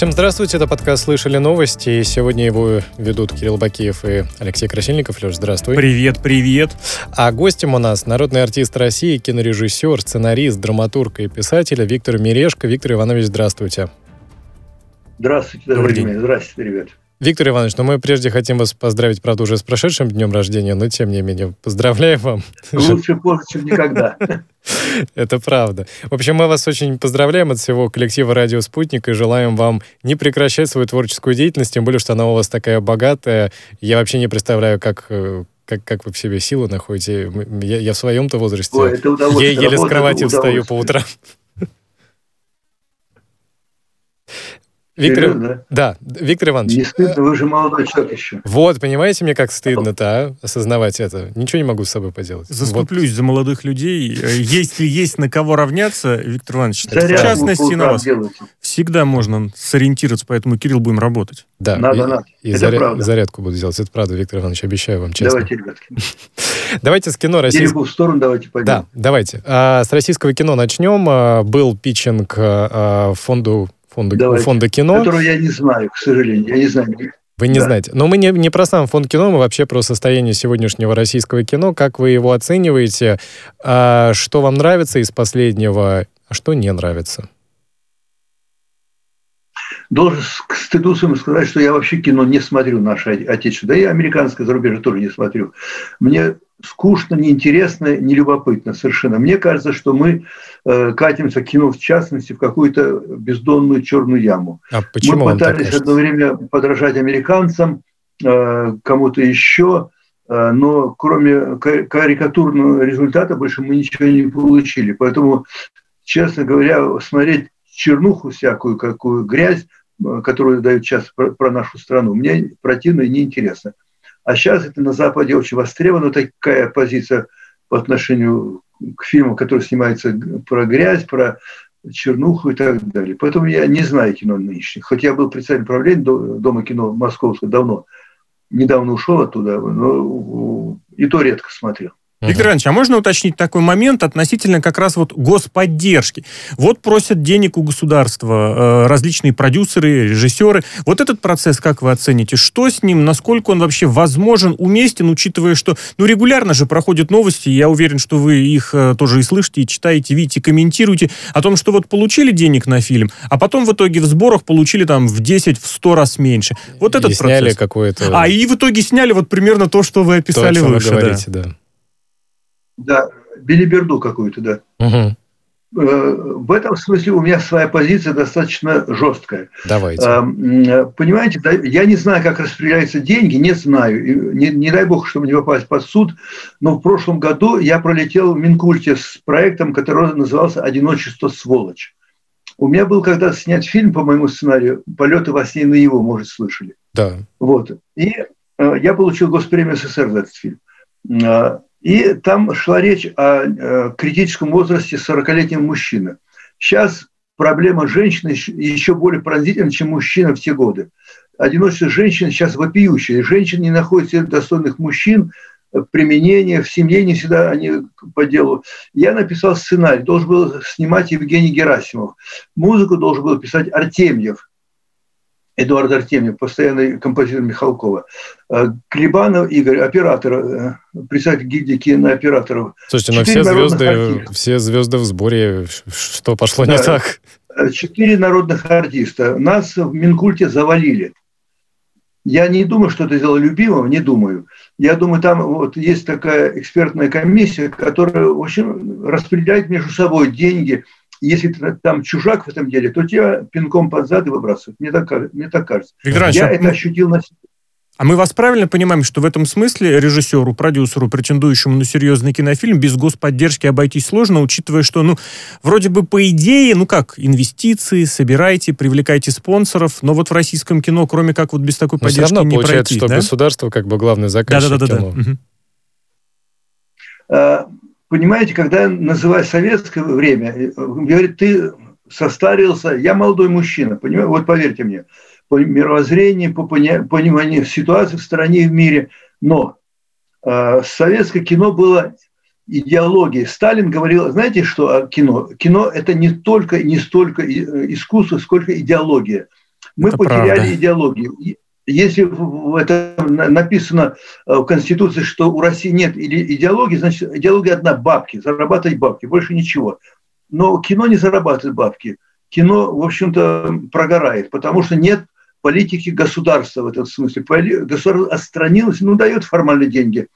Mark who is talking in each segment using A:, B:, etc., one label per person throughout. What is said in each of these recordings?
A: Всем здравствуйте, это подкаст «Слышали новости», и сегодня его ведут Кирилл Бакиев и Алексей Красильников. Леш, здравствуй.
B: Привет, привет.
A: А гостем у нас народный артист России, кинорежиссер, сценарист, драматург и писатель Виктор Мирешко. Виктор Иванович, здравствуйте.
C: Здравствуйте, добрый день. Здравствуйте, ребят.
A: Виктор Иванович, ну мы прежде хотим вас поздравить, правда, уже с прошедшим днем рождения, но тем не менее, поздравляем вам.
C: Лучше позже, чем никогда.
A: Это правда. В общем, мы вас очень поздравляем от всего коллектива «Радио Спутник» и желаем вам не прекращать свою творческую деятельность, тем более, что она у вас такая богатая. Я вообще не представляю, как э, как, как вы в себе силы находите. Я, я в своем-то возрасте Ой, я еле с кровати встаю по утрам. Виктор, Серьезно? да, Виктор Иванович.
C: Не стыдно, вы же молодой человек еще.
A: Вот, понимаете, мне как стыдно-то, а? осознавать это. Ничего не могу с собой поделать.
B: Заступлюсь вот. за молодых людей. Если есть на кого равняться, Виктор Иванович, Зарядку в частности на вас, делайте. всегда можно сориентироваться, поэтому, Кирилл, будем работать.
A: Да, надо, и, надо. И это заря... правда. зарядку буду делать. Это правда, Виктор Иванович, обещаю вам честно.
C: Давайте, ребятки.
A: Давайте с кино
C: российского... в сторону давайте пойдем.
A: Да, давайте. А, с российского кино начнем. А, был питчинг а, фонду фонда, Давайте. фонда кино.
C: Которого я не знаю, к сожалению. Я не знаю.
A: Вы не да. знаете. Но мы не, не про сам фонд кино, мы вообще про состояние сегодняшнего российского кино. Как вы его оцениваете? А, что вам нравится из последнего, а что не нравится?
C: Должен к стыду своему сказать, что я вообще кино не смотрю наше отечественное. Да и американское зарубежье тоже не смотрю. Мне скучно, неинтересно, нелюбопытно совершенно. Мне кажется, что мы э, катимся, кино в частности, в какую-то бездонную черную яму.
A: А почему
C: мы пытались одно время подражать американцам, э, кому-то еще, э, но кроме карикатурного результата больше мы ничего не получили. Поэтому, честно говоря, смотреть чернуху всякую, какую грязь, которую дают сейчас про нашу страну, мне противно и неинтересно. А сейчас это на Западе очень востребована такая позиция по отношению к фильмам, которые снимаются про грязь, про чернуху и так далее. Поэтому я не знаю кино нынешних. Хоть я был председателем правления Дома кино Московского давно, недавно ушел оттуда, но и то редко смотрел.
B: Виктор Иванович, а можно уточнить такой момент относительно как раз вот господдержки? Вот просят денег у государства э, различные продюсеры, режиссеры. Вот этот процесс как вы оцените? Что с ним? Насколько он вообще возможен, уместен, учитывая, что ну, регулярно же проходят новости, я уверен, что вы их э, тоже и слышите, и читаете, видите, комментируете о том, что вот получили денег на фильм, а потом в итоге в сборах получили там в 10, в 100 раз меньше. Вот этот и процесс.
A: сняли какое-то...
B: А, и в итоге сняли вот примерно то, что вы описали то, выше.
A: Вы говорите, да. да.
C: Да, билиберду какую-то, да.
A: Угу.
C: В этом смысле у меня своя позиция достаточно жесткая.
A: Давайте.
C: Понимаете, я не знаю, как распределяются деньги, не знаю. Не, не дай бог, чтобы не попасть под суд, но в прошлом году я пролетел в Минкульте с проектом, который назывался «Одиночество сволочь». У меня был когда снять фильм по моему сценарию «Полеты во сне на его», может, слышали.
A: Да.
C: Вот. И я получил госпремию СССР за этот фильм. И там шла речь о э, критическом возрасте 40-летнего мужчины. Сейчас проблема женщины еще более пронзительна, чем мужчина в те годы. Одиночество женщин сейчас вопиющее. Женщины не находят себе достойных мужчин, применение в семье не всегда они по делу. Я написал сценарий, должен был снимать Евгений Герасимов. Музыку должен был писать Артемьев. Эдуард Артемьев, постоянный композитор Михалкова. Э, Клебанов Игорь, оператор, э, председатель гильдии кинооператоров.
A: Слушайте, но все звезды, все звезды в сборе, что пошло да. не так?
C: Четыре народных артиста. Нас в Минкульте завалили. Я не думаю, что это дело любимого, не думаю. Я думаю, там вот есть такая экспертная комиссия, которая в общем, распределяет между собой деньги – если ты там чужак в этом деле, то тебя пинком под зад и выбрасывают. Мне так, мне так кажется.
B: Виктор Я это ощутил на себе. А мы вас правильно понимаем, что в этом смысле режиссеру, продюсеру, претендующему на серьезный кинофильм, без господдержки обойтись сложно, учитывая, что, ну, вроде бы по идее, ну как, инвестиции, собирайте, привлекайте спонсоров, но вот в российском кино, кроме как вот без такой но поддержки, все равно
A: не получается,
B: пройти,
A: что да? государство как бы главный заказчик
B: да, да, да,
A: кино.
C: Да, да. Угу понимаете, когда называю советское время, э, говорит, ты состарился, я молодой мужчина, понимаете, вот поверьте мне, по мировоззрению, по пониманию ситуации в стране и в мире, но э, советское кино было идеологией. Сталин говорил, знаете, что кино? Кино – это не только не столько э, искусство, сколько идеология. Мы это потеряли правда. идеологию. Если это написано э, в Конституции, что у России нет идеологии, значит, идеология одна – бабки, зарабатывать бабки, больше ничего. Но кино не зарабатывает бабки. Кино, в общем-то, прогорает, потому что нет политики государства в этом смысле. Государство отстранилось, ну, дает формально деньги,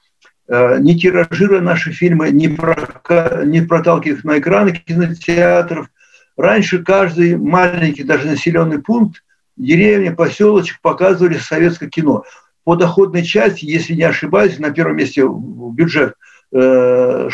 C: э, не тиражируя наши фильмы, не, не проталкивая их на экраны кинотеатров. Раньше каждый маленький, даже населенный пункт деревня, поселочек показывали советское кино. По доходной части, если не ошибаюсь, на первом месте бюджет э,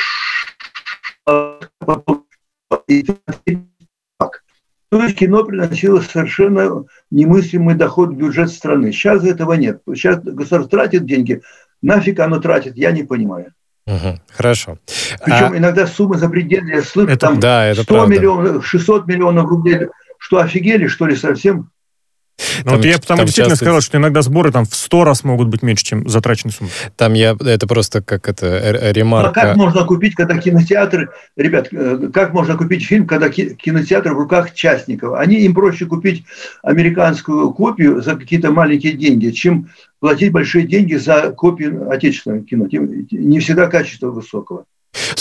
C: то есть кино приносило совершенно немыслимый доход в бюджет страны. Сейчас этого нет. Сейчас государство тратит деньги. Нафиг оно тратит, я не понимаю.
A: Угу, хорошо.
C: Причем а... иногда суммы запредельные. Я слышу, это, там да, это 100 правда. миллионов, 600 миллионов рублей. Что, офигели, что ли, совсем?
B: Ну, вот я потому действительно часто... сказал, что иногда сборы там в 100 раз могут быть меньше, чем затраченные суммы.
A: Там я, это просто как это, ремарка.
C: А как можно купить, когда кинотеатр, ребят, э, как можно купить фильм, когда кинотеатр в руках частников? Они, им проще купить американскую копию за какие-то маленькие деньги, чем платить большие деньги за копию отечественного кино. Не всегда качество высокого.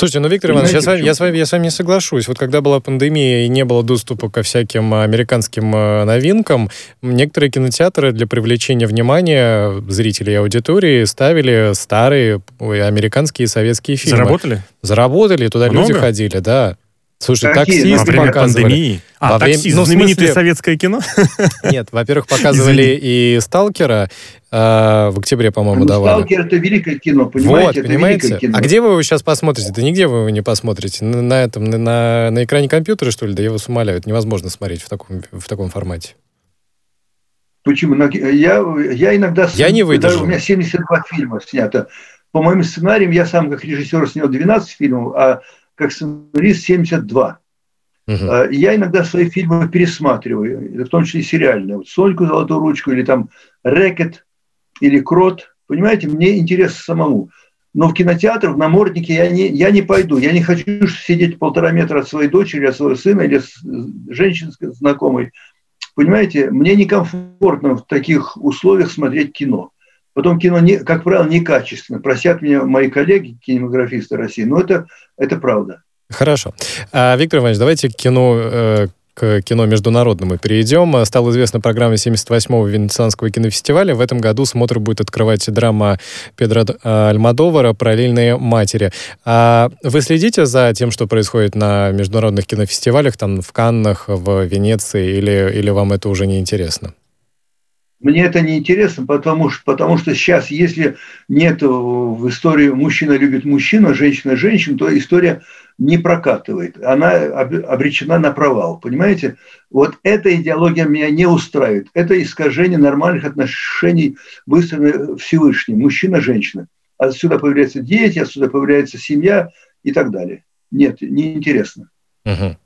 A: Слушайте, ну, Виктор Иванович, я с, вами, я, с вами, я с вами не соглашусь. Вот когда была пандемия и не было доступа ко всяким американским э, новинкам, некоторые кинотеатры для привлечения внимания зрителей и аудитории ставили старые американские и советские фильмы.
B: Заработали?
A: Заработали, туда Много? люди ходили, да. Слушай,
B: таксист Во показывали. пандемии. А, Во время... таксист, ну, знаменитое смысле... советское кино?
A: Нет, во-первых, показывали и «Сталкера», э, в октябре, по-моему, ну, давали.
C: «Сталкер» — это великое кино, понимаете? Вот,
A: это понимаете? Кино. А где вы его сейчас посмотрите? Да нигде вы его не посмотрите. На, на этом, на, на экране компьютера, что ли? Да я вас умоляю, это невозможно смотреть в таком, в таком формате.
C: Почему? Я, я иногда...
A: Я не выдержу.
C: У меня 72 фильма снято. По моим сценариям я сам как режиссер снял 12 фильмов, а как сценарист 72. Uh-huh. Я иногда свои фильмы пересматриваю, в том числе и сериальные. Вот «Соньку, золотую ручку» или там «Рэкет» или «Крот». Понимаете, мне интересно самому. Но в кинотеатр, в наморднике я не, я не пойду. Я не хочу сидеть полтора метра от своей дочери, от своего сына или женщины знакомой. Понимаете, мне некомфортно в таких условиях смотреть кино. Потом кино, не, как правило, некачественно. Просят меня мои коллеги, кинематографисты России, но это, это правда.
A: Хорошо. А, Виктор Иванович, давайте к кино, э, к кино международному перейдем. Стала известна программа 78-го Венецианского кинофестиваля. В этом году смотр будет открывать драма Педро Альмадовара «Параллельные матери». А вы следите за тем, что происходит на международных кинофестивалях, там в Каннах, в Венеции, или, или вам это уже не интересно?
C: Мне это не интересно, потому что, потому что сейчас, если нет в истории мужчина любит мужчину, женщина женщину, то история не прокатывает. Она обречена на провал. Понимаете? Вот эта идеология меня не устраивает. Это искажение нормальных отношений выстроены Всевышним. Мужчина-женщина. Отсюда появляются дети, отсюда появляется семья и так далее. Нет, неинтересно.
A: Угу.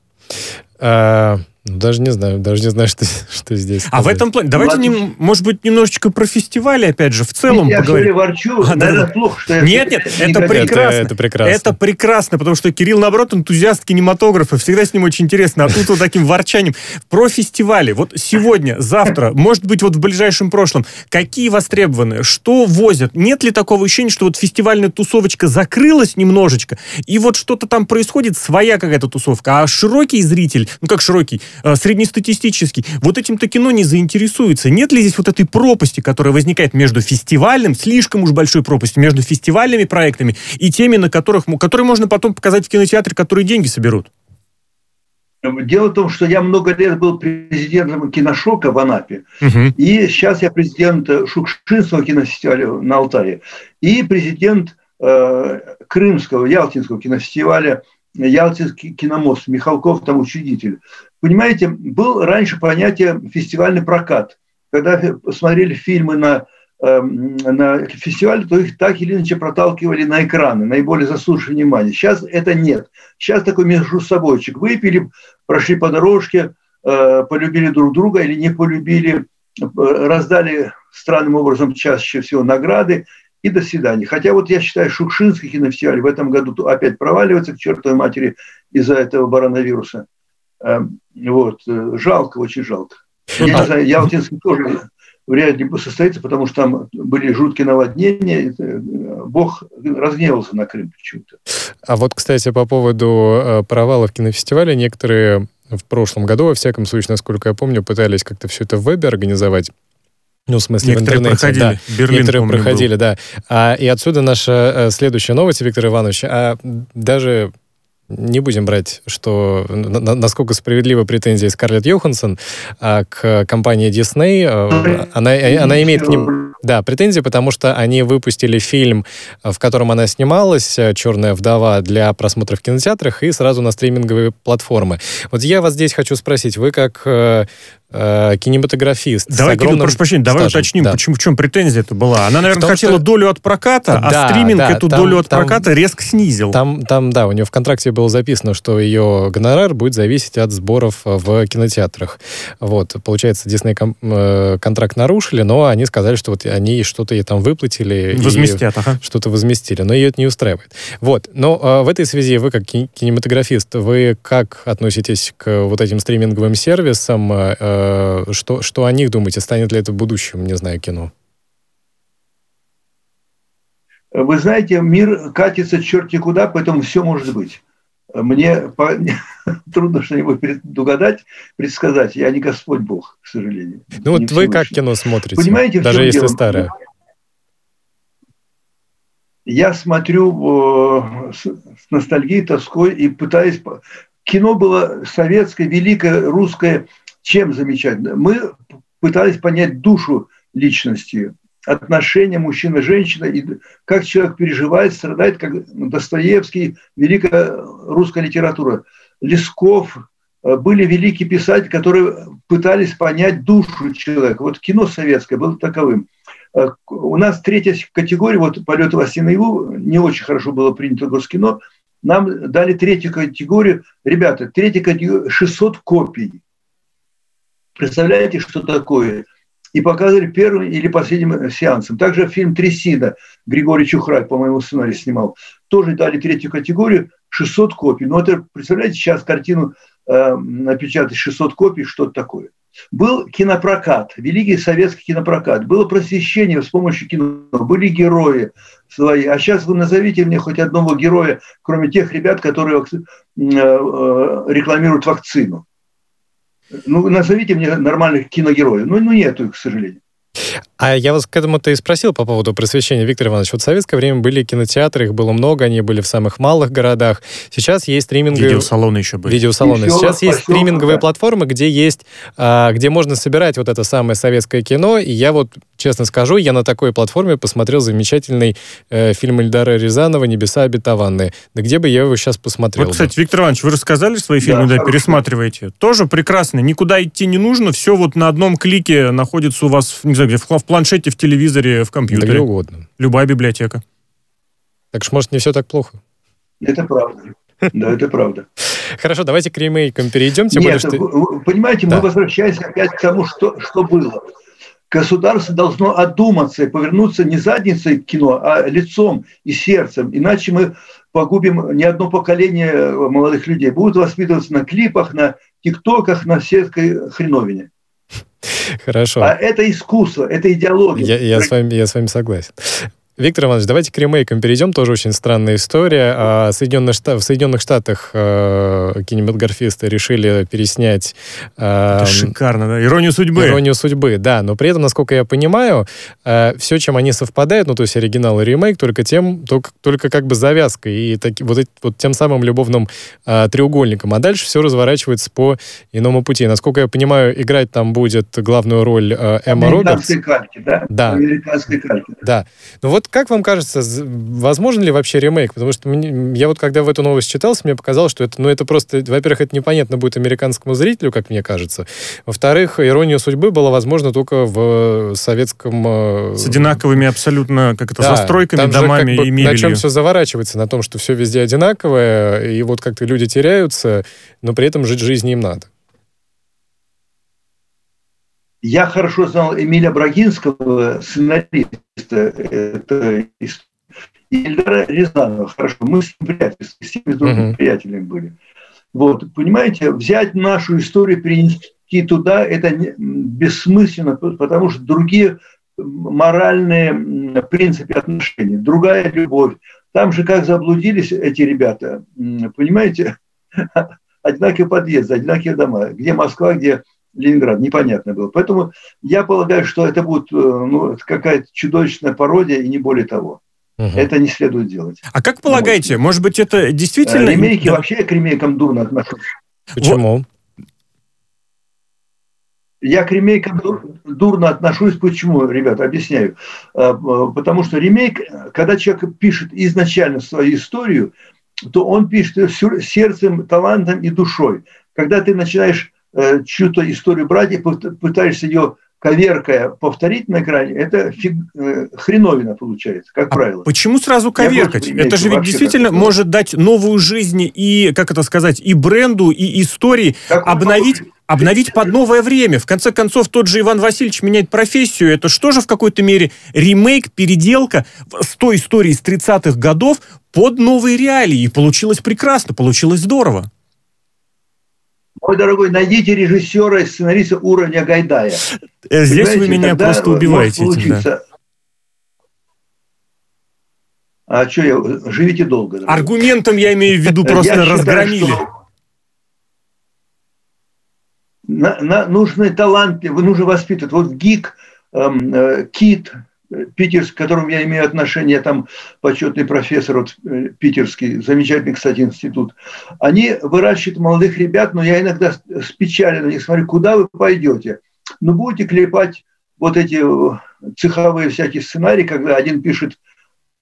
A: А, ну, даже не знаю, даже не знаю, что, что здесь.
B: Сказать. А в этом плане, давайте, не, может быть, немножечко про фестивали, опять же, в целом
C: я
B: поговорим.
C: Я ворчу, а, наверное, да, плохо, что
B: Нет, нет, это прекрасно. Это, это прекрасно. Это прекрасно, потому что Кирилл, наоборот, энтузиаст кинематографа, всегда с ним очень интересно, а тут вот таким ворчанием. Про фестивали. Вот сегодня, завтра, может быть, вот в ближайшем прошлом, какие востребованы, что возят? Нет ли такого ощущения, что вот фестивальная тусовочка закрылась немножечко, и вот что-то там происходит, своя какая-то тусовка, а широкий зритель, ну как широкий, среднестатистический, вот этим-то кино не заинтересуется. Нет ли здесь вот этой пропасти, которая возникает между фестивальным, слишком уж большой пропастью, между фестивальными проектами и теми, на которых, которые можно потом показать в кинотеатре, которые деньги соберут?
C: Дело в том, что я много лет был президентом киношока в Анапе, угу. и сейчас я президент Шукшинского кинофестиваля на Алтае, и президент э, Крымского, Ялтинского кинофестиваля Ялтинский киномост, Михалков там учредитель. Понимаете, был раньше понятие фестивальный прокат. Когда смотрели фильмы на, э, на фестивале, то их так или иначе проталкивали на экраны, наиболее заслуживающие внимания. Сейчас это нет. Сейчас такой между собойчик. Выпили, прошли по дорожке, э, полюбили друг друга или не полюбили, э, раздали странным образом чаще всего награды и до свидания. Хотя вот я считаю, Шукшинский кинофестиваль в этом году опять проваливается к чертовой матери из-за этого коронавируса. Эм, вот. Э, жалко, очень жалко. Я не знаю, Ялтинский тоже вряд ли состоится, потому что там были жуткие наводнения. Бог разгневался на Крым почему-то.
A: А вот, кстати, по поводу э, провалов кинофестиваля, некоторые в прошлом году, во всяком случае, насколько я помню, пытались как-то все это в вебе организовать. Ну, в смысле,
B: некоторые
A: в интернете.
B: Проходили.
A: Да,
B: Берлин,
A: некоторые
B: помню,
A: проходили,
B: был.
A: да. А, и отсюда наша э, следующая новость, Виктор Иванович. А даже не будем брать, что на, насколько справедливы претензии Скарлетт Йоханссон а, к компании Disney. А, она, она имеет к ним да, претензии, потому что они выпустили фильм, в котором она снималась, «Черная вдова», для просмотра в кинотеатрах и сразу на стриминговые платформы. Вот я вас здесь хочу спросить, вы как э, э, кинематографист.
B: Давай, Кирилл, прошу прощения, давай стажем. уточним, да. почему, в чем претензия это была. Она, наверное, том, хотела что... долю от проката, да, а стриминг да, эту там, долю от там, проката резко снизил.
A: Там, там, да, у нее в контракте было записано, что ее гонорар будет зависеть от сборов в кинотеатрах. Вот, получается, Дисней э, контракт нарушили, но они сказали, что вот они что-то ей там выплатили.
B: Возместят, ага.
A: Что-то возместили, но ее это не устраивает. Вот, но э, в этой связи вы как кинематографист, вы как относитесь к вот этим стриминговым сервисам, э, Э, что, что о них думаете? Станет ли это в будущем, не знаю, кино?
C: Вы знаете, мир катится черти куда, поэтому все может быть. Мне по... трудно что-нибудь предугадать, предсказать. Я не Господь Бог, к сожалению.
A: Ну вот вы как кино смотрите? Понимаете, даже если дело? старое?
C: Я смотрю э, с, с ностальгией, тоской и пытаюсь... Кино было советское, великое, русское – чем замечательно? Мы пытались понять душу личности, отношения мужчины и как человек переживает, страдает, как Достоевский, великая русская литература. Лесков, э, были великие писатели, которые пытались понять душу человека. Вот кино советское было таковым. Э, у нас третья категория, вот «Полет во наяву», не очень хорошо было принято Госкино, нам дали третью категорию. Ребята, третья категория – 600 копий. Представляете, что такое? И показывали первым или последним сеансом. Также фильм «Трясина» Григорий Чухрак, по-моему, сценарий снимал. Тоже дали третью категорию, 600 копий. Но это, представляете, сейчас картину э, напечатать 600 копий, что это такое. Был кинопрокат, великий советский кинопрокат. Было просвещение с помощью кино. Были герои свои. А сейчас вы назовите мне хоть одного героя, кроме тех ребят, которые э, э, рекламируют вакцину. Ну, назовите мне нормальных киногероев. Ну, ну нету их, к сожалению.
A: А я вас к этому-то и спросил по поводу просвещения, Виктор Иванович. Вот в советское время были кинотеатры, их было много, они были в самых малых городах. Сейчас есть стриминговые...
B: Видеосалоны еще были.
A: Видеосалоны. Еще Сейчас есть стриминговые да. платформы, где есть, а, где можно собирать вот это самое советское кино. И я вот, честно скажу, я на такой платформе посмотрел замечательный э, фильм Эльдара Рязанова «Небеса обетованные». Да где бы я его сейчас посмотрел?
B: Вот, кстати, Виктор Иванович, вы рассказали свои фильмы, да, да пересматриваете? Тоже прекрасно. Никуда идти не нужно, все вот на одном клике находится у вас, не знаю, где, в в планшете, в телевизоре, в компьютере.
A: Да где угодно.
B: Любая библиотека.
A: Так что, может, не все так плохо.
C: Это правда. Да, это правда.
A: Хорошо, давайте к ремейкам перейдем. Тем
C: Нет, более, что... понимаете, да. мы возвращаемся опять к тому, что, что было. Государство должно одуматься и повернуться не задницей к кино, а лицом и сердцем. Иначе мы погубим не одно поколение молодых людей. Будут воспитываться на клипах, на тиктоках, на сельской хреновине.
A: Хорошо.
C: А это искусство, это идеология.
A: Я, я, с, вами, я с вами согласен. Виктор Иванович, давайте к ремейкам перейдем. Тоже очень странная история. А Соединенных Штат, в Соединенных Штатах э, кинематографисты решили переснять...
B: Э, Это шикарно, да? Иронию судьбы.
A: Иронию судьбы, да. Но при этом, насколько я понимаю, э, все, чем они совпадают, ну, то есть оригинал и ремейк, только тем, только, только как бы завязкой и так, вот, вот тем самым любовным э, треугольником. А дальше все разворачивается по иному пути. Насколько я понимаю, играть там будет главную роль э, Эмма Робертс.
C: Американской кальки, да?
A: Да.
C: Американской кальки.
A: Да. Ну вот вот как вам кажется, возможен ли вообще ремейк? Потому что мне, я вот когда в эту новость читался, мне показалось, что это, ну, это просто, во-первых, это непонятно будет американскому зрителю, как мне кажется. Во-вторых, ирония судьбы была возможна только в советском...
B: Э, С одинаковыми абсолютно, как это, да, застройками, домами как бы, и мебелью.
A: На чем все заворачивается? На том, что все везде одинаковое, и вот как-то люди теряются, но при этом жить жизнь им надо.
C: Я хорошо знал Эмиля Брагинского, сценариста, это и Ильдара Рязанова. Хорошо, мы с ним приятели, с ними uh-huh. приятелями были. Вот, понимаете, взять нашу историю, перенести туда, это бессмысленно, потому что другие моральные принципы отношений, другая любовь. Там же как заблудились эти ребята, понимаете? Одинаковые подъезды, одинаковые дома. Где Москва, где Ленинград, непонятно было. Поэтому я полагаю, что это будет э, ну, какая-то чудовищная пародия и не более того. Угу. Это не следует делать.
B: А как полагаете, может быть, это действительно...
C: Ремейки, да. вообще к ремейкам дурно отношусь.
A: Почему?
C: Я к ремейкам дурно отношусь. Почему, ребят, объясняю. А, потому что ремейк, когда человек пишет изначально свою историю, то он пишет сердцем, талантом и душой. Когда ты начинаешь э, чью-то историю брать и пытаешься ее коверкая повторить на экране, это фиг, э, хреновина получается, как а правило.
B: Почему сразу коверкать? Это же ведь действительно такое. может дать новую жизнь и, как это сказать, и бренду, и истории, как обновить, обновить под новое время. В конце концов, тот же Иван Васильевич меняет профессию. Это что же в какой-то мере ремейк, переделка с той истории с 30-х годов под новые реалии. И получилось прекрасно, получилось здорово.
C: Мой дорогой, найдите режиссера и сценариста уровня Гайдая.
B: Э, здесь Понимаете, вы меня просто убиваете этим, да.
C: А что я... Живите долго.
B: Дорогой. Аргументом я имею в виду просто я разгромили. Считаю,
C: на, на, нужны таланты, вы нужно воспитывать. Вот ГИК, эм, э, КИТ, питерский, к которому я имею отношение, там почетный профессор вот, э, питерский, замечательный, кстати, институт, они выращивают молодых ребят, но я иногда с печалью на них смотрю, куда вы пойдете? Ну, будете клепать вот эти э, цеховые всякие сценарии, когда один пишет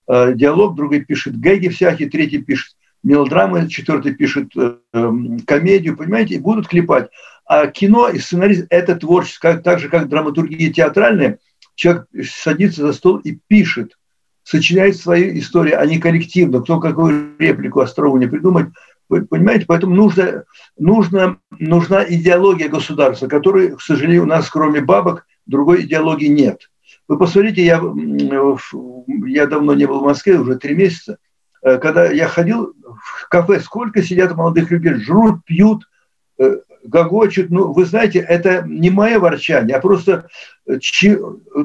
C: э, диалог, другой пишет гэги всякие, третий пишет мелодрамы, четвертый пишет э, э, комедию, понимаете, и будут клепать. А кино и сценарий – это творчество, так же, как драматургия театральная – человек садится за стол и пишет, сочиняет свои истории, а не коллективно, кто какую реплику остроумно придумать. Вы понимаете, поэтому нужно, нужно, нужна идеология государства, которой, к сожалению, у нас кроме бабок другой идеологии нет. Вы посмотрите, я, я давно не был в Москве, уже три месяца, э, когда я ходил в кафе, сколько сидят молодых людей, жрут, пьют, э, гогочут. Ну, вы знаете, это не мое ворчание, а просто, э,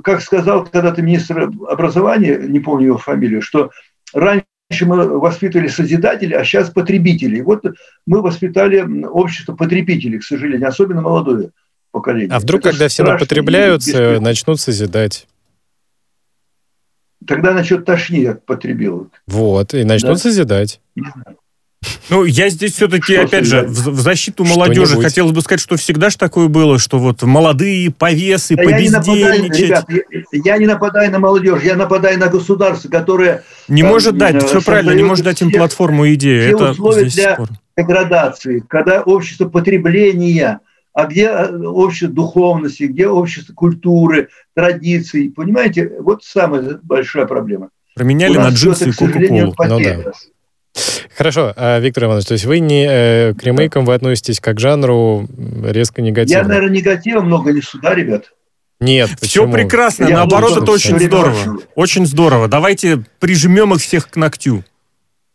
C: как сказал когда-то министр образования, не помню его фамилию, что раньше мы воспитывали созидателей, а сейчас потребителей. Вот мы воспитали общество потребителей, к сожалению, особенно молодое поколение.
A: А вдруг, это когда все напотребляются, начнут созидать?
C: Тогда начнет тошнить от потребилок.
A: Вот, и начнут да? созидать. Не знаю.
B: Ну, я здесь все-таки, что опять же, в, в защиту молодежи хотелось бы сказать, что всегда же такое было, что вот молодые повесы, да побездельничать. Я не,
C: ребят, я не нападаю на молодежь, я нападаю на государство, которое...
B: Не э, может дать, все правильно, не может дать им платформу и идею.
C: Все Это условия для спор. деградации, когда общество потребления, а где э, общество духовности, где общество культуры, традиций, понимаете, вот самая большая проблема.
B: Променяли на джинсы и кока-колу. Ну, да.
A: Хорошо, а, Виктор Иванович, то есть вы не э, к ремейкам вы относитесь как к жанру резко негативно?
C: Я, наверное, негатива много не сюда, ребят.
A: Нет,
B: Все прекрасно, Я наоборот, это очень здорово. Очень здорово. Давайте прижмем их всех к ногтю.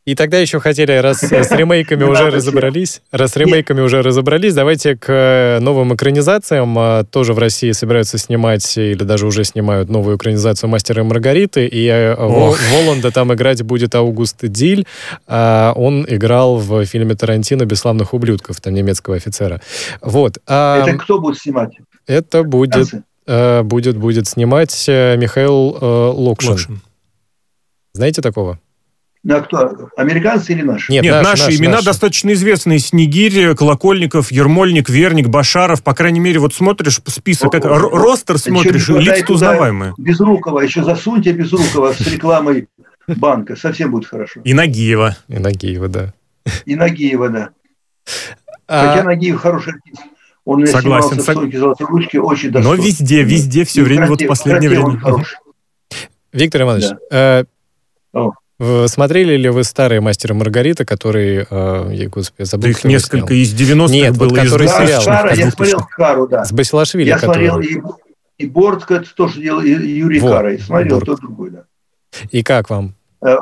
A: И тогда еще хотели, раз с ремейками уже разобрались, раз с ремейками уже разобрались, давайте к э, новым экранизациям. А, тоже в России собираются снимать, или даже уже снимают новую экранизацию «Мастера и Маргариты», и э, Воланда там играть будет Аугуст Диль. А, он играл в фильме Тарантино «Бесславных ублюдков», там немецкого офицера. Вот.
C: А, это кто будет снимать?
A: Это будет, э, будет, будет снимать Михаил Локшин. Локшин. Знаете такого?
C: Да, кто? Американцы или наши?
B: Нет, Нет наш, наши наш, имена наши. достаточно известные. Снегирь, Колокольников, Ермольник, Верник, Башаров. По крайней мере, вот смотришь список, как ростер смотришь, лица узнаваемые.
C: Безрукова, еще засуньте Безрукова с рекламой банка. Совсем будет хорошо.
B: И Нагиева.
A: И Нагиева, да.
C: И Нагиева, да. А... Хотя Нагиев хороший артист. Он
B: Согласен.
C: снимался в «Золотой ручки», очень
B: достойный. Но везде, везде, все время, вот в последнее время.
A: Виктор Иванович, да. Э, Смотрели ли вы старые «Мастера Маргарита», которые, э, я, господи, забыл,
B: да их несколько снял. из 90-х
A: Нет,
B: было.
A: Вот, который
C: да, сериал. Кара, я смотрел Кару, да.
A: С Басилашвили.
C: Я который... смотрел и, и Бортко, это тоже делал, и Юрий вот, Кара, и смотрел Борт. тот другой, да.
A: И как вам?
C: Э,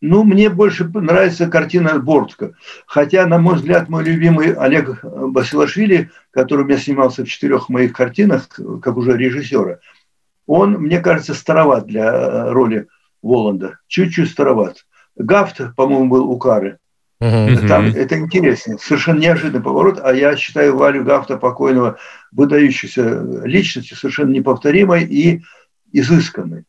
C: Ну, мне больше нравится картина Бортко. Хотя, на мой взгляд, мой любимый Олег Басилашвили, который у меня снимался в четырех моих картинах, как уже режиссера, он, мне кажется, староват для роли Воланда. Чуть-чуть староват. Гафт, по-моему, был у Кары. Uh-huh. Там это интересно, совершенно неожиданный поворот, а я считаю Валю Гафта покойного выдающейся личностью, совершенно неповторимой и изысканной.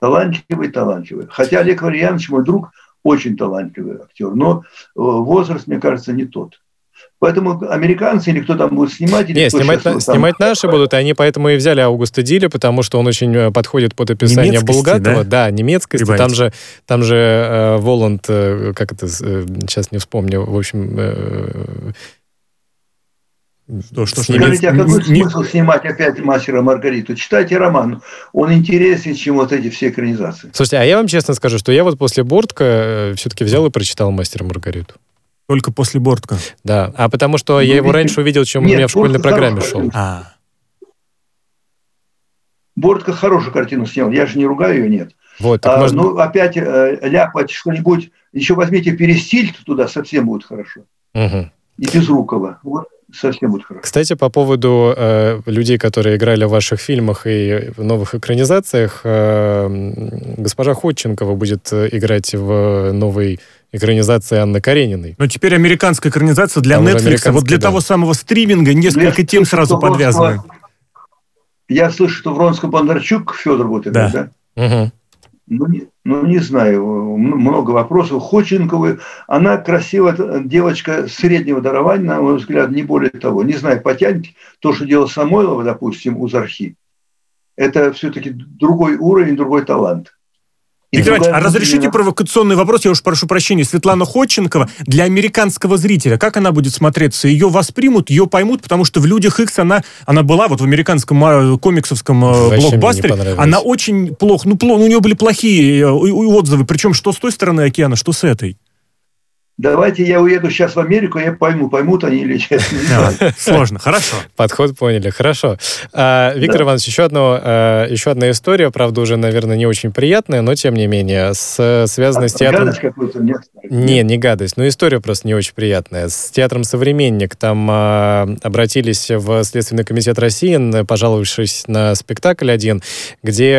C: Талантливый, талантливый. Хотя Олег Валерьянович, мой друг, очень талантливый актер, но э, возраст, мне кажется, не тот. Поэтому американцы или кто там будет снимать...
A: Нет, снимать, сейчас, там... снимать наши будут, и они поэтому и взяли Аугуста Диля, потому что он очень э, подходит под описание немецкости, Булгатова. Да, да немецкости. Прибавить. Там же, там же э, Воланд, э, как это, э, сейчас не вспомню, в общем... Э,
C: что, что, Скажите, а какой не... смысл снимать опять «Мастера Маргариту»? Читайте роман, он интереснее, чем вот эти все экранизации.
A: Слушайте, а я вам честно скажу, что я вот после Бортка э, все-таки взял и прочитал «Мастера Маргариту».
B: Только после Бортка?
A: Да, а потому что ну, я его раньше увидел, чем Нет, у меня в школьной программе шел. А.
C: Бортка хорошую картину снял, я же не ругаю ее, нет.
A: Вот,
C: а, можно... Ну, опять э, ляпать что-нибудь, еще возьмите перестиль туда, совсем будет хорошо.
A: Угу.
C: И Безрукова. Вот совсем будет хорошо.
A: Кстати, по поводу э, людей, которые играли в ваших фильмах и в новых экранизациях, э, госпожа Ходченкова будет э, играть в новой экранизации Анны Карениной.
B: Но теперь американская экранизация для Там Netflix. Вот для да. того самого стриминга несколько Я тем сразу подвязаны.
C: Я слышу, что Вронского Бондарчук Федор будет играть, да?
A: да? Угу.
C: Ну не, ну, не знаю, много вопросов. Ходченковой, она красивая девочка среднего дарования, на мой взгляд, не более того. Не знаю, потянет то, что делал Самойлова, допустим, у Зархи. Это все-таки другой уровень, другой талант.
B: Виктор Иванович, а разрешите провокационный вопрос, я уж прошу прощения. Светлана Ходченкова для американского зрителя, как она будет смотреться? Ее воспримут, ее поймут, потому что в «Людях Икс» она, она была вот в американском а, комиксовском а, Вообще блокбастере. Она очень плохо, ну, плохо, ну, у нее были плохие э, отзывы, причем что с той стороны океана, что с этой.
C: Давайте я уеду сейчас в Америку, я пойму, поймут они или нет.
B: Сложно, хорошо.
A: Подход поняли, хорошо. А, Виктор Иванович, еще, одно, а, еще одна история, правда, уже, наверное, не очень приятная, но тем не менее, с, связанная с а, театром... Гадость какую-то нет? Не, не гадость, но история просто не очень приятная. С театром «Современник» там обратились в Следственный комитет России, пожаловавшись на спектакль один, где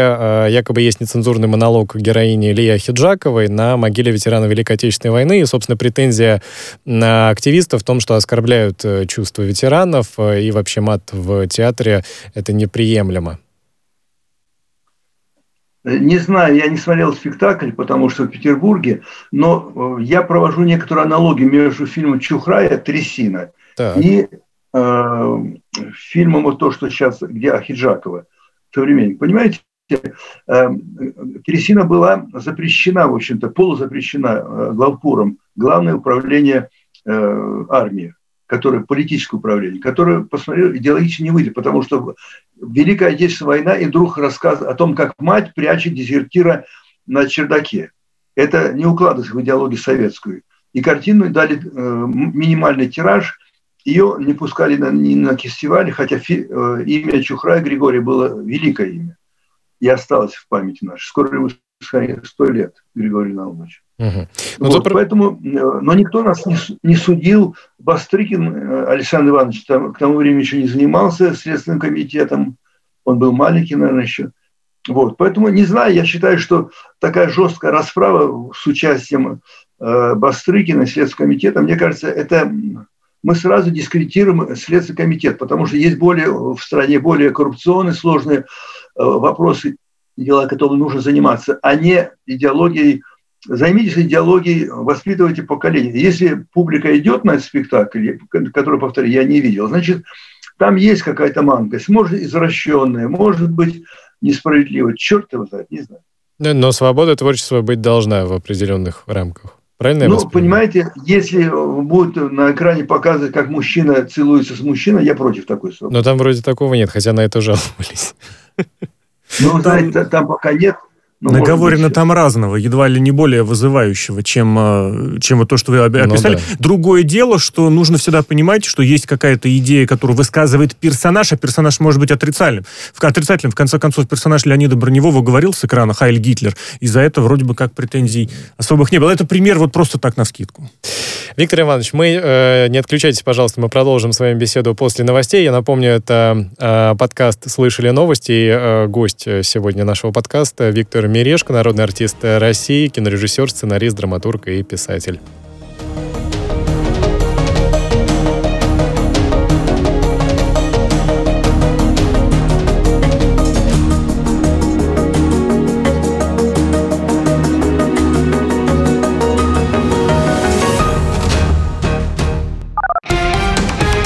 A: якобы есть нецензурный монолог героини Лия Хиджаковой на могиле ветерана Великой Отечественной войны, и, собственно, претензия на активистов в том, что оскорбляют э, чувства ветеранов э, и вообще мат в театре это неприемлемо.
C: Не знаю, я не смотрел спектакль, потому что в Петербурге, но э, я провожу некоторую аналогию между фильмом Чухрая «Трясина» так. и э, фильмом вот то, что сейчас, где Ахиджакова, современник. Понимаете, Тересина была запрещена, в общем-то, полузапрещена главпуром Главное управление э, армии, которое политическое управление, которое, посмотрел, идеологически не выйдет, потому что Великая Отечественная война и вдруг рассказ о том, как мать прячет дезертира на чердаке. Это не укладывается в идеологию советскую. И картину дали э, минимальный тираж, ее не пускали на, ни на фестивале, хотя фи, э, имя Чухрая Григория было великое имя и осталось в памяти нашей. Скоро ему сто лет, Григорий Наумович. Угу. Ну, вот, то... Поэтому, э, но никто нас не, не судил. Бастрыкин э, Александр Иванович там, к тому времени еще не занимался Следственным комитетом. Он был маленький, наверное, еще. Вот. Поэтому не знаю, я считаю, что такая жесткая расправа с участием э, Бастрыкина Следственного комитета, мне кажется, это мы сразу дискредитируем Следственный комитет, потому что есть более в стране более коррупционные, сложные э, вопросы, дела, которыми нужно заниматься, а не идеологией займитесь идеологией, воспитывайте поколение. Если публика идет на этот спектакль, который, повторю, я не видел, значит, там есть какая-то манкость, может, извращенная, может быть, несправедливая. Черт его знает, не знаю.
A: Но свобода творчества быть должна в определенных рамках. Правильно
C: Ну, понимаете, если будут на экране показывать, как мужчина целуется с мужчиной, я против такой свободы.
A: Но там вроде такого нет, хотя на это жаловались.
C: Ну, знаете, там пока нет,
B: Ну, Наговорено там разного, едва ли не более вызывающего, чем, э, чем вот то, что вы ну описали. Ну, да. Другое дело, что нужно всегда понимать, что есть какая-то идея, которую высказывает персонаж, а персонаж может быть отрицательным. В, отрицательным. В конце концов, персонаж Леонида Броневого говорил с экрана «Хайль Гитлер», и за это вроде бы как претензий особых не было. Это пример вот просто так на скидку.
A: Виктор Иванович, мы, э, не отключайтесь, пожалуйста, мы продолжим с вами беседу после новостей. Я напомню, это э, подкаст «Слышали новости», и э, гость сегодня нашего подкаста Виктор Мирешко, народный артист России, кинорежиссер, сценарист, драматург и писатель.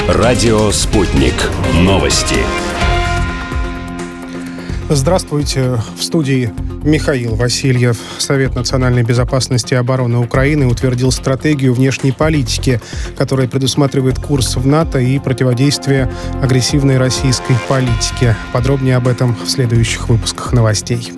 D: Радио «Спутник». Новости.
E: Здравствуйте. В студии Михаил Васильев. Совет национальной безопасности и обороны Украины утвердил стратегию внешней политики, которая предусматривает курс в НАТО и противодействие агрессивной российской политике. Подробнее об этом в следующих выпусках новостей.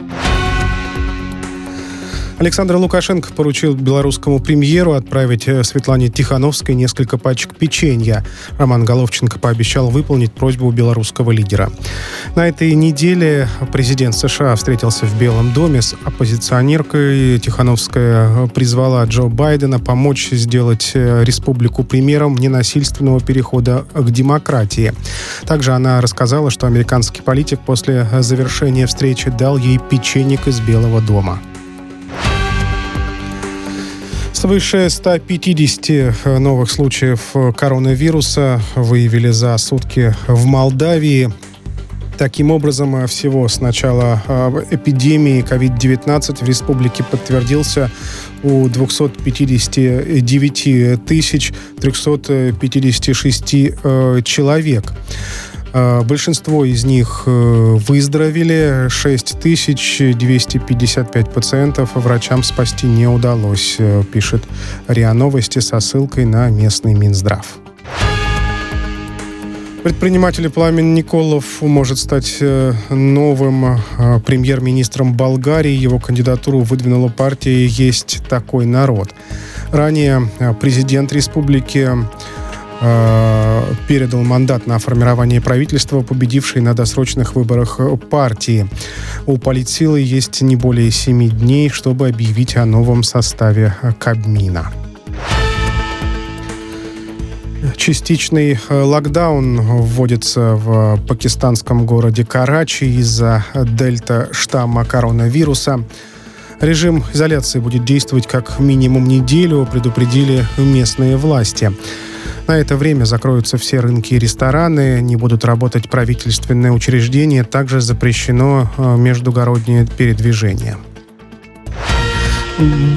E: Александр Лукашенко поручил белорусскому премьеру отправить э, Светлане Тихановской несколько пачек печенья. Роман Головченко пообещал выполнить просьбу белорусского лидера. На этой неделе президент США встретился в Белом доме с оппозиционеркой. Тихановская э, призвала Джо Байдена помочь сделать э, республику примером ненасильственного перехода к демократии. Также она рассказала, что американский политик после завершения встречи дал ей печенек из Белого дома. Свыше 150 э, новых случаев э, коронавируса выявили за сутки в Молдавии. Таким образом, э, всего с начала эпидемии COVID-19 в республике подтвердился у 259 тысяч 356 человек. А, большинство из них э, выздоровели, 6255 пациентов врачам спасти не удалось, э, пишет РИА Новости со ссылкой на местный Минздрав. Предприниматель Пламен Николов может стать э, новым премьер-министром Болгарии. Его кандидатуру выдвинула партия «Есть такой народ». Ранее президент республики Э, передал мандат на формирование правительства, победившей на досрочных выборах партии. У политсилы есть не более семи дней, чтобы объявить о новом составе Кабмина. Частичный э, локдаун вводится в пакистанском городе Карачи из-за дельта штамма коронавируса. Режим изоляции будет действовать как минимум неделю, предупредили местные власти. На это время закроются все рынки и рестораны, не будут работать правительственные учреждения, также запрещено э, междугороднее передвижение.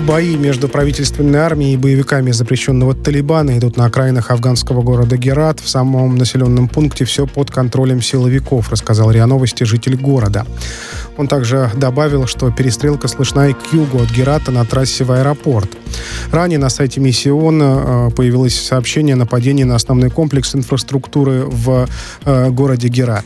E: Бои между правительственной армией и боевиками запрещенного Талибана идут на окраинах афганского города Герат. В самом населенном пункте все под контролем силовиков, рассказал РИА Новости житель города. Он также добавил, что перестрелка слышна и к югу от Герата на трассе в аэропорт. Ранее на сайте Миссион э, появилось сообщение о нападении на основной комплекс инфраструктуры в э, городе Герат.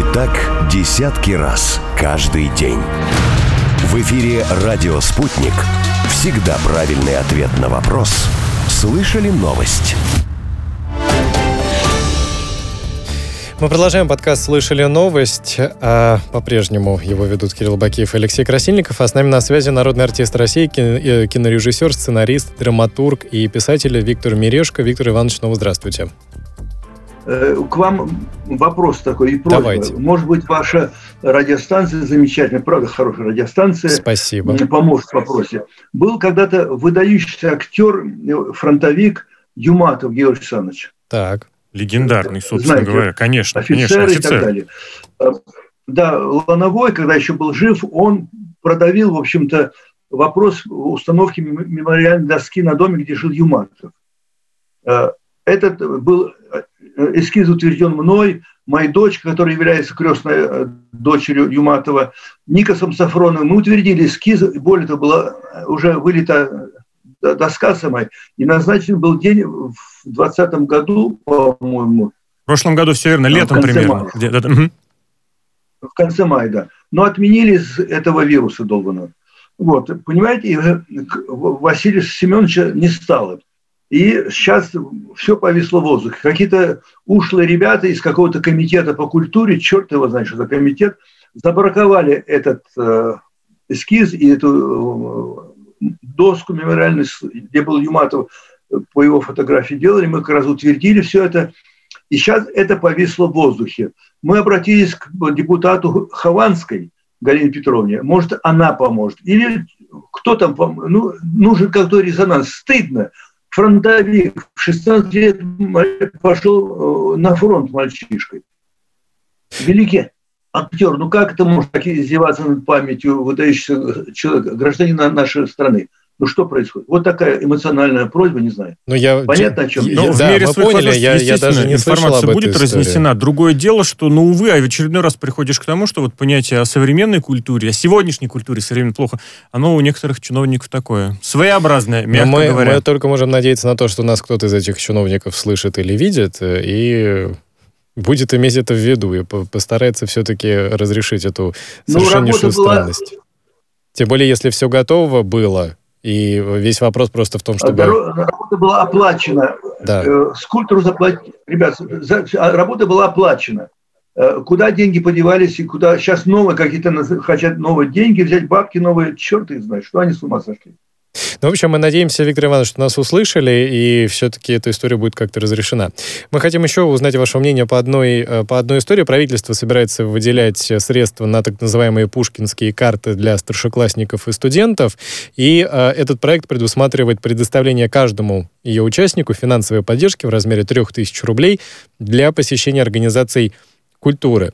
D: И так десятки раз каждый день. В эфире «Радио Спутник». Всегда правильный ответ на вопрос. Слышали новость?
A: Мы продолжаем подкаст «Слышали новость». А по-прежнему его ведут Кирилл Бакиев и Алексей Красильников. А с нами на связи народный артист России, э, кинорежиссер, сценарист, драматург и писатель Виктор Мирешко. Виктор Иванович, снова здравствуйте.
C: Э, к вам вопрос такой и просьба. Давайте. Может быть, ваша радиостанция замечательная, правда, хорошая радиостанция.
A: Спасибо.
C: Поможет в вопросе. Был когда-то выдающийся актер, э, фронтовик Юматов Георгий Александрович.
A: Так.
B: Легендарный, собственно
C: знаете,
B: говоря, конечно,
C: офицеры
B: конечно,
C: и так
B: офицер.
C: далее. Э, Да, Лановой, когда еще был жив, он продавил, в общем-то, вопрос установки мем- мемориальной доски на доме, где жил Юматов. Этот был эскиз утвержден мной, моей дочкой, которая является крестной э, дочерью Юматова, Никосом Сафроновым. Мы утвердили эскиз, и более того, была э, уже вылита э, доска сама, и назначен был день в 2020 году, по-моему,
B: В прошлом году все верно, летом примерно. Где-
C: в конце мая, да. Но отменили из этого вируса долбанного. Вот, понимаете, э, Василия Семеновича не стало. И сейчас все повисло в воздухе. Какие-то ушлые ребята из какого-то комитета по культуре, черт его знает, что за комитет, забраковали этот э, эскиз и эту э, доску мемориальную, где был Юматов, э, по его фотографии делали. Мы как раз утвердили все это. И сейчас это повисло в воздухе. Мы обратились к депутату Хованской Галине Петровне. Может, она поможет. Или кто там Ну, нужен какой-то резонанс. Стыдно. Фронтовик в 16 лет пошел э, на фронт мальчишкой. Великий актер. Ну как это может так издеваться над памятью выдающегося человека, гражданина нашей страны? Ну что происходит? Вот такая эмоциональная просьба, не знаю.
A: Ну, я...
C: Понятно, о чем
A: я-
C: я?
B: Ну, в
A: да,
B: мере
A: мы
B: своих
A: поняли, я, я даже
B: естественно,
A: не
B: информация
A: этой
B: будет
A: истории.
B: разнесена. Другое дело, что, ну, увы, а в очередной раз приходишь к тому, что вот понятие о современной культуре, о сегодняшней культуре современно плохо, оно у некоторых чиновников такое. Своеобразное,
A: Но
B: мягко
A: мы,
B: говоря.
A: мы только можем надеяться на то, что нас кто-то из этих чиновников слышит или видит, э, и будет иметь это в виду, и по- постарается все-таки разрешить эту
C: Ну,
A: совершеннейшую
C: была-
A: странность. Тем более, если все готово было, и весь вопрос просто в том, чтобы...
C: Работа была оплачена.
A: Да.
C: Э, Скульптору заплатили. Ребят, за- а работа была оплачена. Э, Куда деньги подевались и куда сейчас новые какие-то хотят новые деньги взять, бабки новые, черт их знает, что они с ума сошли.
A: Ну, в общем, мы надеемся, Виктор Иванович, что нас услышали, и все-таки эта история будет как-то разрешена. Мы хотим еще узнать ваше мнение по одной, э, по одной истории. Правительство собирается выделять средства на так называемые пушкинские карты для старшеклассников и студентов, и э, этот проект предусматривает предоставление каждому ее участнику финансовой поддержки в размере 3000 рублей для посещения организаций культуры.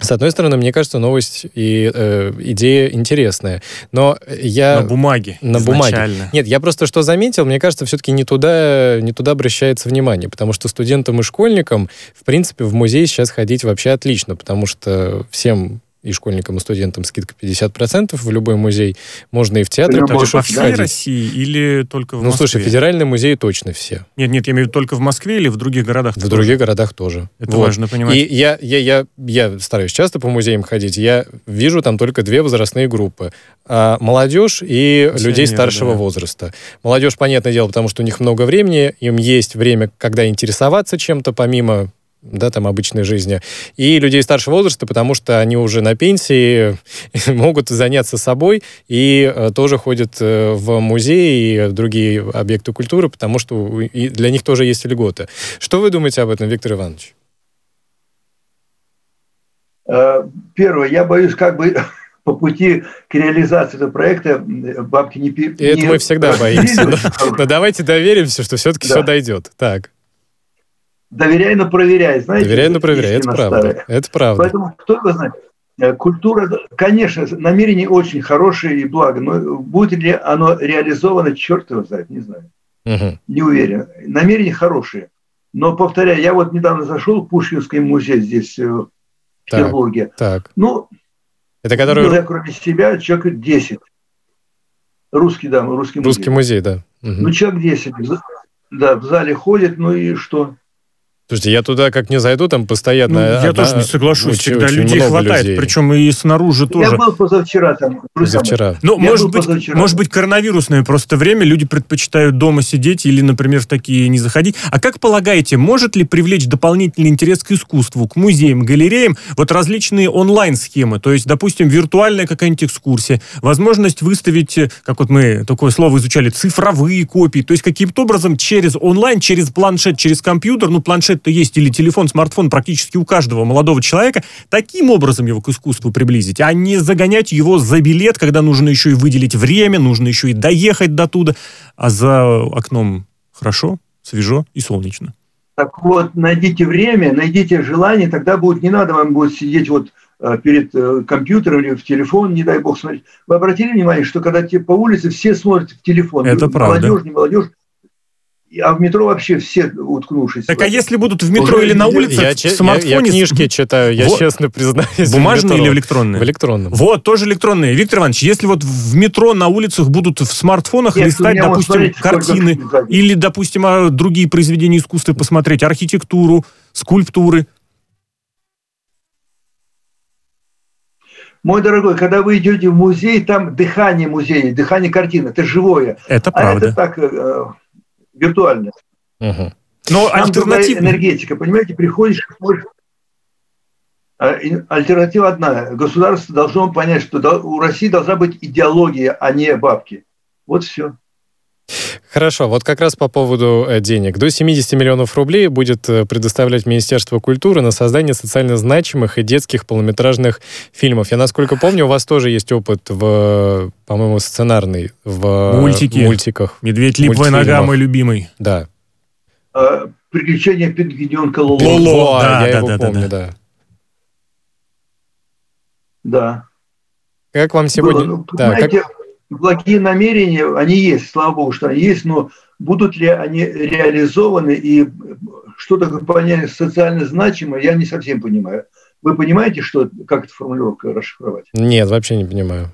A: С одной стороны, мне кажется, новость и э, идея интересная, но я...
B: На бумаге.
A: На бумаге.
B: изначально.
A: Нет, я просто что заметил, мне кажется, все-таки не туда, не туда обращается внимание, потому что студентам и школьникам, в принципе, в музей сейчас ходить вообще отлично, потому что всем и школьникам, и студентам скидка 50% в любой музей. Можно и в театре
C: Прямо
A: по
B: По
A: дешевке
B: всей
A: ходить.
B: России или только в
A: Ну,
B: Москве?
A: слушай, федеральные музеи точно все.
B: Нет, нет, я имею в виду только в Москве или в других городах?
A: В
B: тоже?
A: других городах тоже.
B: Это
A: Вот.
B: важно понимать.
A: И я, я, я, я стараюсь часто по музеям ходить, я вижу там только две возрастные группы. А, молодежь и
B: Пенсионеры,
A: людей старшего
B: да.
A: возраста. Молодежь, понятное дело, потому что у них много времени, им есть время, когда интересоваться чем-то, помимо да, там, обычной жизни. И людей старшего возраста, потому что они уже на пенсии, могут заняться собой и э, тоже ходят э, в музеи и другие объекты культуры, потому что для них тоже есть льготы. Что вы думаете об этом, Виктор Иванович?
C: Э, Первое, я боюсь, как бы по пути к реализации этого проекта бабки не...
A: И это
C: не
A: мы всегда боимся. Но, давайте доверимся, что все-таки все дойдет. Так,
C: Доверяй, но проверяй, знаете.
A: доверяй, но проверяй. Это правда.
C: старая.
A: Это правда.
C: Поэтому, кто его знает, Э, культура, конечно, намерение очень хорошее и благо, но будет ли оно реализовано, черт его знает, не знаю.
A: Мгм.
C: Не уверен. Намерения хорошие. Но, повторяю, я вот недавно зашел в Пушкинский музей здесь, э, в
A: Так.
C: Петербурге.
A: Так.
C: Ну,
A: Это который
C: я кроме себя человек 10. Русский, да, русский музей.
A: русский музей, да. Мгм.
C: Ну, человек 10. В за- Да, в зале ходит, ну и что?
A: Слушайте, я туда как не зайду, там постоянно...
B: Ну, я
A: одна-
B: тоже не соглашусь.
A: очень-
B: Всегда
A: очень
B: людей хватает.
A: людей.
B: Причем и снаружи тоже.
C: Я был позавчера там.
A: Позавчера.
B: Ну, может быть,
C: позавчера.
B: может быть, коронавирусное просто время, люди предпочитают дома сидеть или, например, в такие не заходить. А как полагаете, может ли привлечь дополнительный интерес к искусству, к музеям, галереям, вот различные онлайн-схемы, то есть, допустим, виртуальная какая-нибудь экскурсия, возможность выставить, э, как вот мы такое слово изучали, цифровые копии, то есть каким-то образом через онлайн, через планшет, через компьютер, ну, планшет-то есть или телефон, смартфон практически у каждого молодого человека, таким образом его к искусству приблизить, а не загонять его за билет, когда нужно еще и выделить время, нужно еще и доехать до туда, а за окном хорошо, свежо и солнечно.
C: Так вот, найдите время, найдите желание, тогда будет, не надо вам будет сидеть вот э, перед э, компьютером или в телефон, не дай бог смотреть. Вы обратили внимание, что когда по улице все смотрят в телефон,
B: Это правда.
C: молодежь, не молодежь, а в метро вообще все уткнувшись.
B: Так а если будут в метро
C: Уже
B: или на улице,
A: Я,
B: в
A: че- я-
B: смартфоне...
A: я книжки читаю, я
B: Вот.
A: честно признаюсь.
B: Бумажные или в электронные?
A: В электронном.
B: Вот, тоже электронные. Виктор Иванович, если вот в метро на улицах будут в смартфонах
C: Нет,
B: листать,
C: вот
B: допустим,
C: смотрите,
B: картины, или, допустим, а, другие произведения искусства посмотреть, архитектуру, скульптуры.
C: Мой дорогой, когда вы идете в музей, там дыхание музея, дыхание картины, это живое.
B: Это
C: А
B: правда.
C: это так э, виртуально.
A: Мгм.
B: Но
C: Там
B: альтернатива...
C: энергетика, понимаете, приходишь. А, Альтернатива одна. Государство должно понять, что у России должна быть идеология, а не бабки. Вот все.
A: Хорошо, вот как раз по поводу э, денег. До 70 миллионов рублей будет э, предоставлять Министерство культуры на создание социально значимых и детских полнометражных фильмов. Я, насколько помню, у вас тоже есть опыт в, по-моему, сценарный, в
B: Мультики.
A: мультиках.
B: Медведь липовая нога, мой любимый.
A: Да.
C: А, Приключения пингвиненка Лоло.
B: Лоло. Да,
A: я
B: да,
A: его
B: да, да,
A: помню,
B: да.
A: да.
C: Да.
A: Как вам сегодня...
C: Было. Ну,
A: Да, как-
C: благие намерения, они есть, слава богу, что они есть, но будут ли они реализованы и что такое понятие социально значимое, я не совсем понимаю. Вы понимаете, что, как эту формулировку расшифровать?
A: Нет, вообще не понимаю.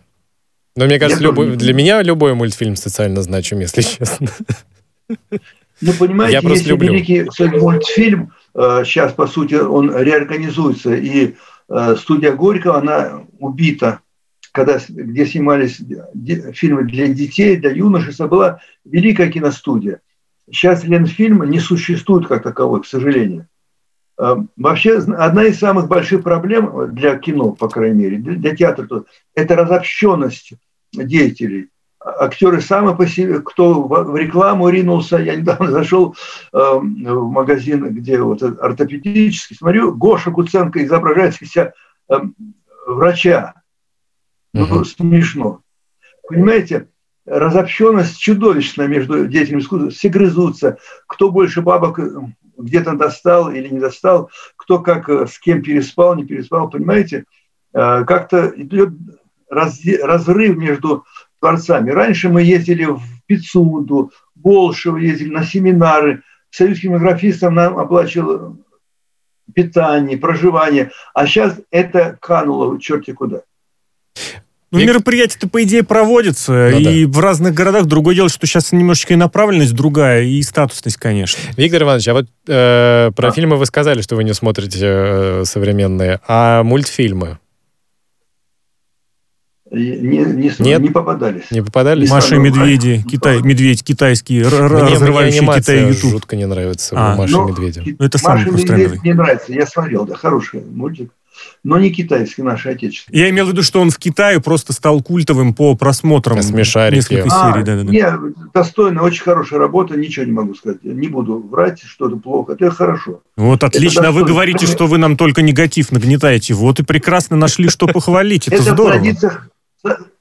A: Но мне кажется, любой- для меня любой мультфильм социально значим, если честно.
C: Ну, понимаете,
A: Я просто
C: если
A: люблю.
C: великий мультфильм, э, сейчас, по сути, он реорганизуется, и э, студия Горького, она убита, когда, где снимались фильмы для детей, для юношества, была великая киностудия. Сейчас Ленфильм не существует как таковой, к сожалению. Э, Вообще, одна из самых больших проблем для кино, по крайней мере, для, театра, то- это разобщенность деятелей актеры сами по себе, кто в рекламу ринулся, я недавно зашел э, в магазин, где вот ортопедический, смотрю, Гоша Куценко изображает из себя э, врача. Ну,
A: Мгм.
C: смешно. Понимаете, разобщенность чудовищная между деятелями искусства. Все грызутся. Кто больше бабок э, где-то достал или не достал, кто как э, с кем переспал, не переспал, понимаете? Э, Как-то идет разрыв между творцами. Раньше мы ездили в Пицунду, Болшево ездили на семинары. Союз кинематографистов нам оплачивал питание, проживание. А сейчас это кануло черти куда.
B: Ну, мероприятия-то, по идее, проводятся.
A: Ну
B: и в разных городах. Другое дело, что сейчас немножечко и направленность другая, и статусность, конечно.
A: Виктор Иванович, а вот э, про
C: Да.
A: фильмы вы сказали, что вы не смотрите э, современные, а мультфильмы
C: И Не, не,
A: Нет.
C: не попадались.
A: не попадались?
C: Не
B: Маша и
C: самое
B: медведи, Китай, медведь китайский,
A: Мне,
B: разрывающий Китай
A: анимация
B: YouTube.
A: жутко не нравится
B: А.
A: у Маши
C: Ну,
A: и Медведя.
B: Ну, это
C: Маша и Медведь мне нравится. Я смотрел, да, хороший мультик. Но не китайский, наш отечественный.
B: Я имел в виду, что он в Китае просто стал культовым по просмотрам
A: А смешарики?
B: несколько
C: А,
B: серий. Да-да-да.
C: Не, достойно, очень хорошая работа, ничего не могу сказать. Я Не буду врать, что-то плохо. Это хорошо.
B: Вот отлично,
C: Это
B: вы
C: достойно.
B: говорите, что вы нам только негатив нагнетаете. Вот и прекрасно нашли, что похвалить. Это
C: Это
B: здорово.
C: традициях,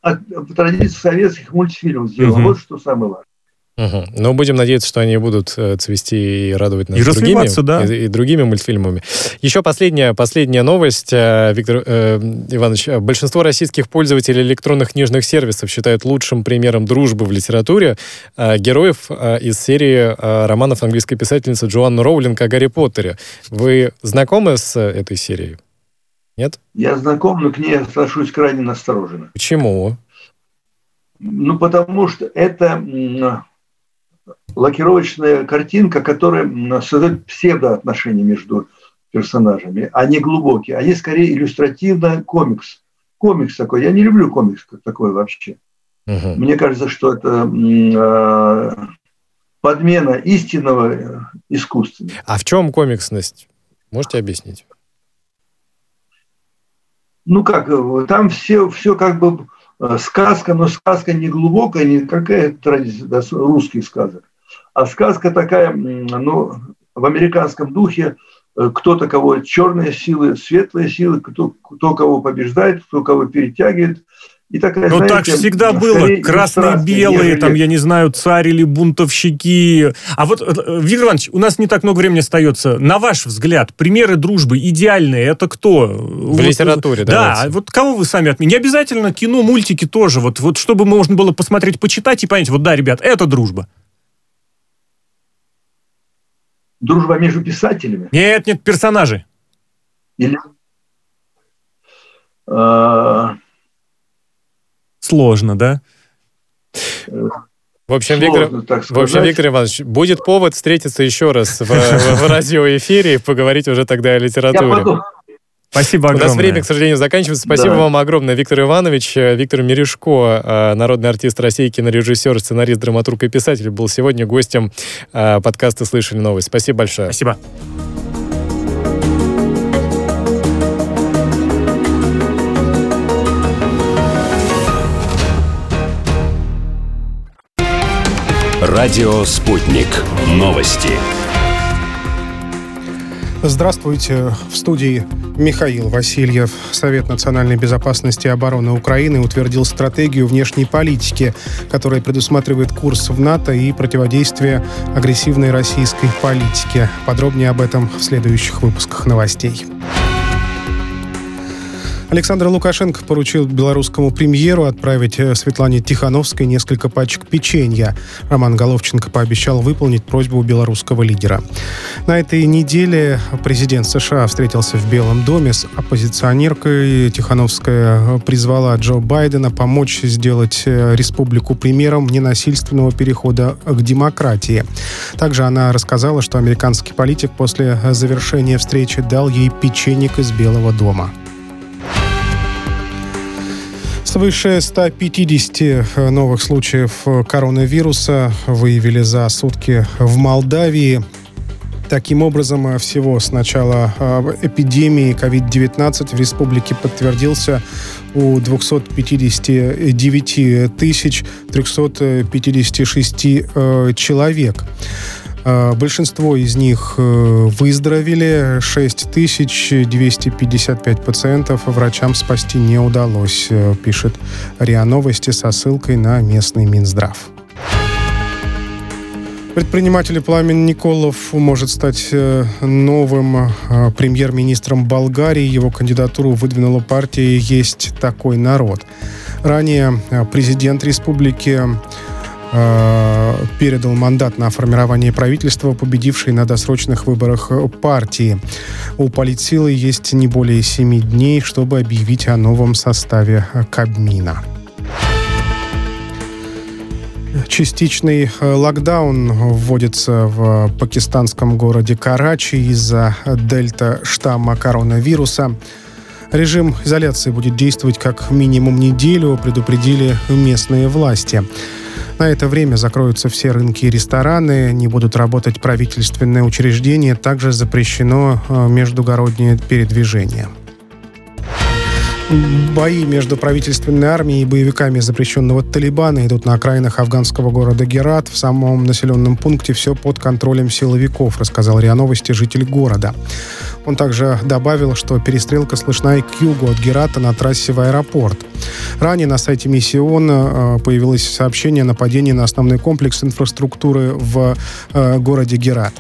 C: от- в традициях советских мультфильмов сделано. Вот что самое важное.
A: Мгм. Ну, будем надеяться, что они будут э, цвести и радовать нас
B: И
A: другими,
B: да.
A: и, и другими мультфильмами. Еще последняя, последняя новость, э, Виктор э, Иванович. Большинство российских пользователей электронных книжных сервисов считают лучшим примером дружбы в литературе э, героев э, из серии э, романов английской писательницы Джоанны Роулинг о Гарри Поттере. Вы знакомы с э, этой серией? Нет?
C: Я знаком, но к ней отношусь крайне настороженно.
A: Почему?
C: Ну, потому что это лакировочная картинка, которая создает псевдоотношения между персонажами, а не глубокие. Они скорее иллюстративно комикс. Комикс такой. Я не люблю комикс как такой вообще.
A: Мгм.
C: Мне кажется, что это э, подмена истинного искусственным.
A: А в чем комиксность? Можете объяснить?
C: Ну как, э, там все, все как бы сказка, но сказка не глубокая, не какая традиция русских сказок, а сказка такая, ну, в американском духе, э, кто-то кого черные силы, светлые силы, кто, кто кого побеждает, кто кого перетягивает. И такая,
B: Ну, так
C: знаете,
B: всегда
C: скорее
B: было. Красные, белые,
C: нежели-
B: там, я не знаю, царь или бунтовщики. А вот, э, Виктор Иванович, у нас не так много времени остается. На ваш взгляд, примеры дружбы идеальные, это кто?
A: В литературе,
B: Да,
A: давайте.
B: вот кого вы сами отмените? Не обязательно кино, мультики тоже. Вот, вот чтобы можно было посмотреть, почитать и понять, вот да, ребят, это дружба.
C: Дружба между писателями.
B: Нет, нет, персонажи.
C: Или, э,
B: Сложно, да?
A: В общем,
C: сложно
A: Виктор, в общем. Виктор Иванович, будет повод встретиться еще раз в, в- в радиоэфире и поговорить уже тогда о литературе.
B: Спасибо
A: У
B: огромное.
A: нас время, к сожалению, заканчивается. Спасибо
C: Да.
A: вам огромное, Виктор Иванович. Виктор Мережко, э, народный артист России, кинорежиссер, сценарист, драматург и писатель, был сегодня гостем э, подкаста «Слышали новость». Спасибо большое.
B: Спасибо.
D: Радио «Спутник». Новости.
E: Здравствуйте. В студии Михаил Васильев. Совет национальной безопасности и обороны Украины утвердил стратегию внешней политики, которая предусматривает курс в НАТО и противодействие агрессивной российской политике. Подробнее об этом в следующих выпусках новостей. Александр Лукашенко поручил белорусскому премьеру отправить э, Светлане Тихановской несколько пачек печенья. Роман Головченко пообещал выполнить просьбу белорусского лидера. На этой неделе президент США встретился в Белом доме с оппозиционеркой. Тихановская э, призвала Джо Байдена помочь сделать э, республику примером ненасильственного перехода к демократии. Также она рассказала, что американский политик после завершения встречи дал ей печенек из Белого дома. Свыше 150 новых случаев коронавируса выявили за сутки в Молдавии. Таким образом, всего с начала э, эпидемии COVID-19 в республике подтвердился у 259 тысяч 356 э, человек. Э, Большинство из них э, выздоровели, 6255 пациентов врачам спасти не удалось, э, пишет РИА Новости со ссылкой на местный Минздрав. Предприниматель Пламен Николов может стать э, новым премьер-министром Болгарии. Его кандидатуру выдвинула партия «Есть такой народ». Ранее президент республики передал мандат на формирование правительства, победившей на досрочных выборах э, партии. У политсилы есть не более семи дней, чтобы объявить о новом составе э, Кабмина. Частичный э, локдаун вводится в пакистанском городе Карачи из-за дельта штамма коронавируса. Режим изоляции будет действовать как минимум неделю, предупредили местные власти. На это время закроются все рынки и рестораны, не будут работать правительственные учреждения, также запрещено э, междугороднее передвижение. Бои между правительственной армией и боевиками запрещенного Талибана идут на окраинах афганского города Герат. В самом населенном пункте все под контролем силовиков, рассказал РИА Новости житель города. Он также добавил, что перестрелка слышна и к югу от Герата на трассе в аэропорт. Ранее на сайте Миссион э, появилось сообщение о нападении на основной комплекс инфраструктуры в э, городе Герат.